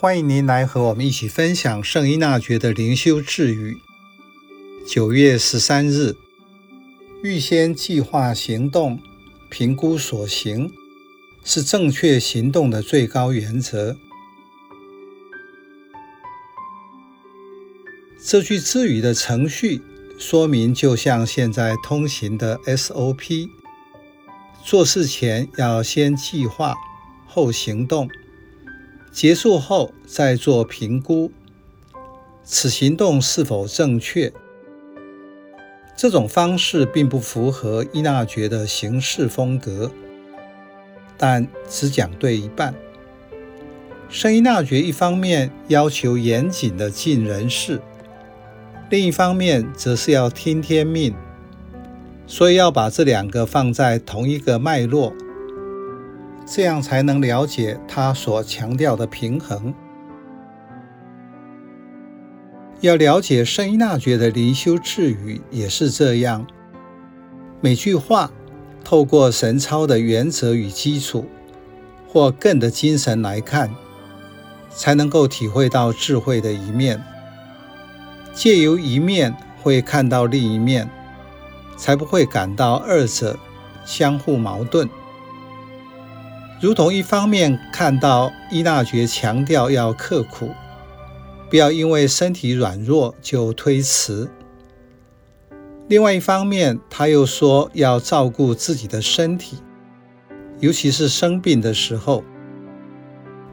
欢迎您来和我们一起分享圣依纳爵的灵修智语。九月十三日，预先计划行动，评估所行，是正确行动的最高原则。这句智语的程序说明，就像现在通行的 SOP，做事前要先计划，后行动。结束后再做评估，此行动是否正确？这种方式并不符合伊纳爵的行事风格，但只讲对一半。圣伊纳爵一方面要求严谨的尽人事，另一方面则是要听天命，所以要把这两个放在同一个脉络。这样才能了解他所强调的平衡。要了解圣依纳爵的灵修智语也是这样，每句话透过神操的原则与基础，或更的精神来看，才能够体会到智慧的一面。借由一面会看到另一面，才不会感到二者相互矛盾。如同一方面看到依纳爵强调要刻苦，不要因为身体软弱就推辞；另外一方面，他又说要照顾自己的身体，尤其是生病的时候。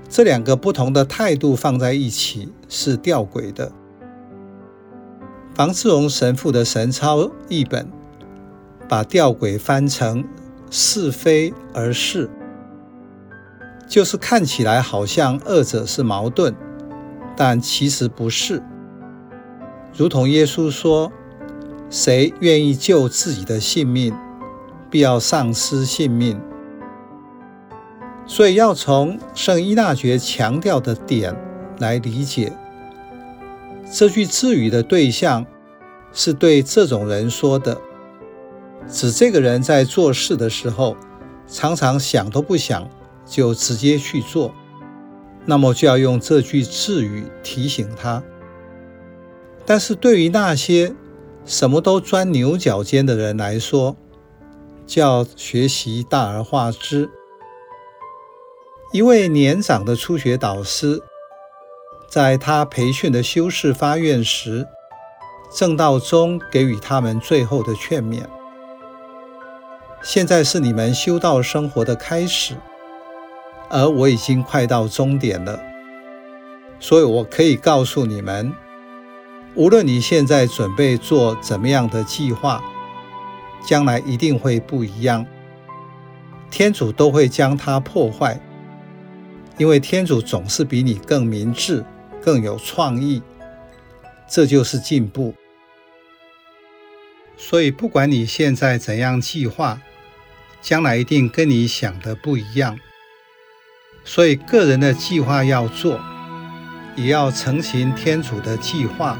这两个不同的态度放在一起是吊诡的。房志荣神父的神操译本把吊诡翻成是非而是。就是看起来好像二者是矛盾，但其实不是。如同耶稣说：“谁愿意救自己的性命，必要丧失性命。”所以要从圣依纳爵强调的点来理解这句智语的对象，是对这种人说的，指这个人在做事的时候，常常想都不想。就直接去做，那么就要用这句智语提醒他。但是对于那些什么都钻牛角尖的人来说，就要学习大而化之。一位年长的初学导师，在他培训的修士发愿时，正道中给予他们最后的劝勉：现在是你们修道生活的开始。而我已经快到终点了，所以我可以告诉你们，无论你现在准备做怎么样的计划，将来一定会不一样。天主都会将它破坏，因为天主总是比你更明智、更有创意，这就是进步。所以，不管你现在怎样计划，将来一定跟你想的不一样。所以，个人的计划要做，也要成行天主的计划。